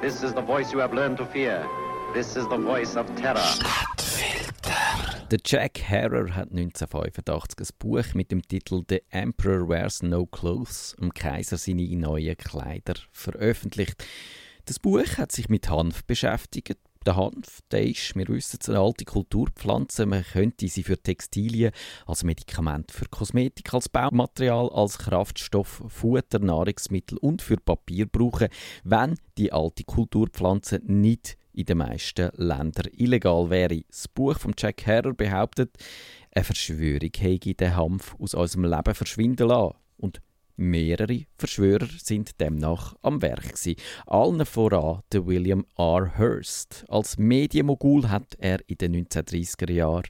This is the voice you have learned to fear. This is the voice of terror. Der Jack Harrer hat 1985 ein Buch mit dem Titel The Emperor Wears No Clothes, dem Kaiser seine neuen Kleider, veröffentlicht. Das Buch hat sich mit Hanf beschäftigt. Der Hanf, der ist, wir wissen es, eine alte Kulturpflanze. Man könnte sie für Textilien, als Medikament für Kosmetik, als Baumaterial, als Kraftstoff, Futter, Nahrungsmittel und für Papier brauchen, wenn die alte Kulturpflanze nicht in den meisten Ländern illegal wäre. Das Buch von Jack Harrer behauptet, eine Verschwörung hätte den Hanf aus unserem Leben verschwinden lassen. Und Mehrere Verschwörer sind demnach am Werk gewesen. Allen voran der William R. Hearst. Als Medienmogul hat er in den 1930er Jahren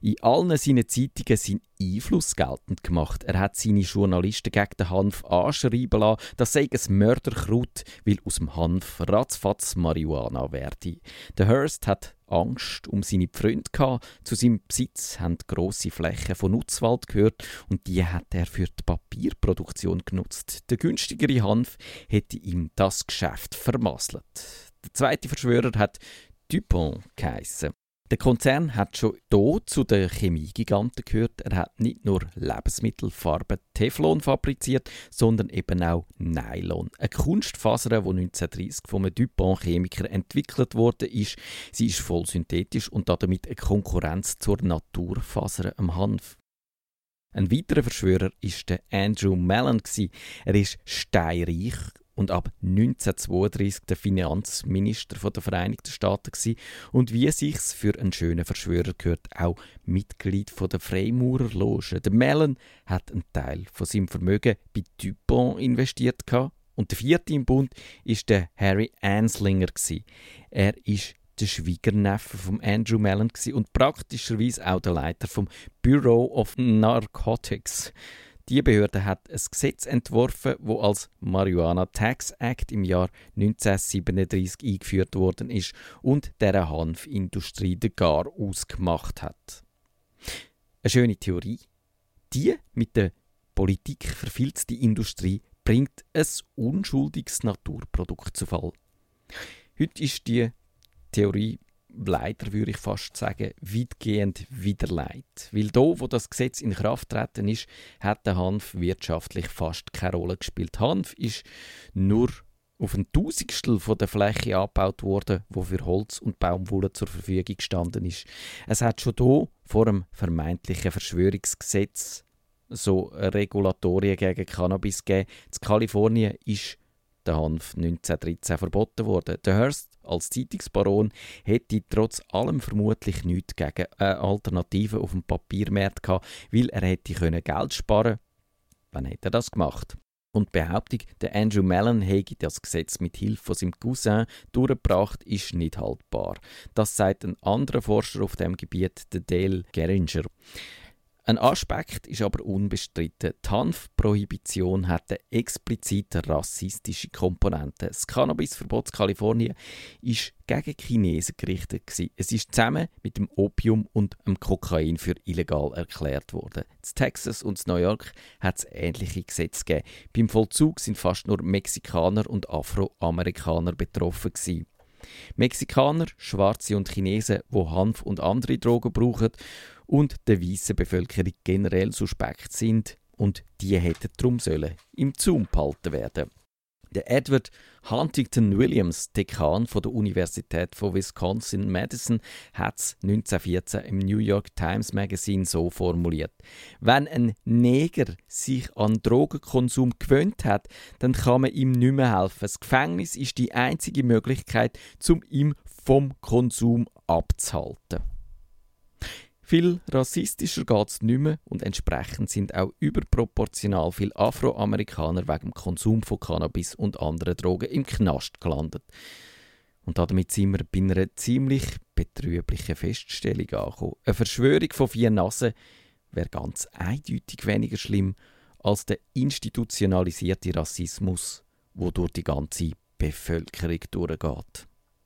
in allen seinen Zeitungen seinen Einfluss geltend gemacht. Er hat seine Journalisten gegen den Hanf anschreiben lassen, das sei ein Mörderkraut, weil aus dem Hanf ratzfatz Marihuana werde. Der Hearst hat Angst um seine Freunde gehabt. Zu seinem Besitz haben grosse Flächen von Nutzwald gehört und die hat er für die Papierproduktion genutzt. Der günstigere Hanf hätte ihm das Geschäft vermasselt. Der zweite Verschwörer hat Dupont geheissen. Der Konzern hat schon hier zu den Chemiegiganten gehört. Er hat nicht nur Lebensmittelfarben Teflon fabriziert, sondern eben auch Nylon. Eine Kunstfaser, die 1930 von einem DuPont-Chemiker entwickelt wurde, ist. Sie ist voll synthetisch und damit eine Konkurrenz zur Naturfaser am Hanf. Ein weiterer Verschwörer ist der Andrew Mellon. Er ist steinreich und ab 1932 der Finanzminister der Vereinigten Staaten gewesen und wie sich's für einen schönen Verschwörer gehört, auch Mitglied der Freimaurerloge. Der Mellon hat einen Teil von seinem Vermögen bei Dupont investiert und der vierte im Bund ist der Harry Anslinger gewesen. Er ist der Schwiegerneffe von Andrew Mellon und praktischerweise auch der Leiter vom Bureau of Narcotics. Die Behörde hat ein Gesetz entworfen, wo als Marihuana Tax Act im Jahr 1937 eingeführt worden ist und der Hanfindustrie den Gar ausgemacht hat. Eine schöne Theorie. Die mit der Politik verfilzte Industrie bringt ein unschuldiges Naturprodukt zu Fall. Heute ist die Theorie leider würde ich fast sagen, weitgehend widerlegt. Weil da, wo das Gesetz in Kraft treten ist, hat der Hanf wirtschaftlich fast keine Rolle gespielt. Hanf ist nur auf ein Tausendstel von der Fläche abgebaut worden, wo für Holz und Baumwolle zur Verfügung gestanden ist. Es hat schon hier vor dem vermeintlichen Verschwörungsgesetz so Regulatorien gegen Cannabis gegeben. In Kalifornien ist der Hanf 1913 verboten worden. Der Hearst als Zeitungsbaron hätte trotz allem vermutlich nichts gegen eine Alternative auf dem Papiermarkt gehabt, weil er hätte Geld sparen können. Wann hätte er das gemacht? Und die Behauptung, der Andrew Mellon hätte das Gesetz mit Hilfe von seinem Cousin durchgebracht, ist nicht haltbar. Das sagt ein anderer Forscher auf dem Gebiet, der Dale Geringer. Ein Aspekt ist aber unbestritten. Die Hanfprohibition hat eine explizit rassistische Komponente. Das Cannabisverbot in Kalifornien ist gegen Chinesen gerichtet. Gewesen. Es ist zusammen mit dem Opium und dem Kokain für illegal erklärt worden. In Texas und in New York hat es ähnliche Gesetze gegeben. Beim Vollzug sind fast nur Mexikaner und Afroamerikaner betroffen. Gewesen. Mexikaner, Schwarze und Chinesen, die Hanf und andere Drogen brauchen und der weißen Bevölkerung generell suspekt sind und die hätten darum sollen im Zaum behalten werden. Der Edward Huntington Williams, Dekan von der Universität von Wisconsin-Madison, hat es 1914 im New York Times Magazine so formuliert: Wenn ein Neger sich an Drogenkonsum gewöhnt hat, dann kann man ihm nicht mehr helfen. Das Gefängnis ist die einzige Möglichkeit, um ihm vom Konsum abzuhalten. Viel rassistischer geht es nicht mehr und entsprechend sind auch überproportional viele Afroamerikaner wegen dem Konsum von Cannabis und anderen Drogen im Knast gelandet. Und damit sind wir bei einer ziemlich betrüblichen Feststellung angekommen. Eine Verschwörung von vier Nasen wäre ganz eindeutig weniger schlimm als der institutionalisierte Rassismus, wo durch die ganze Bevölkerung durchgeht.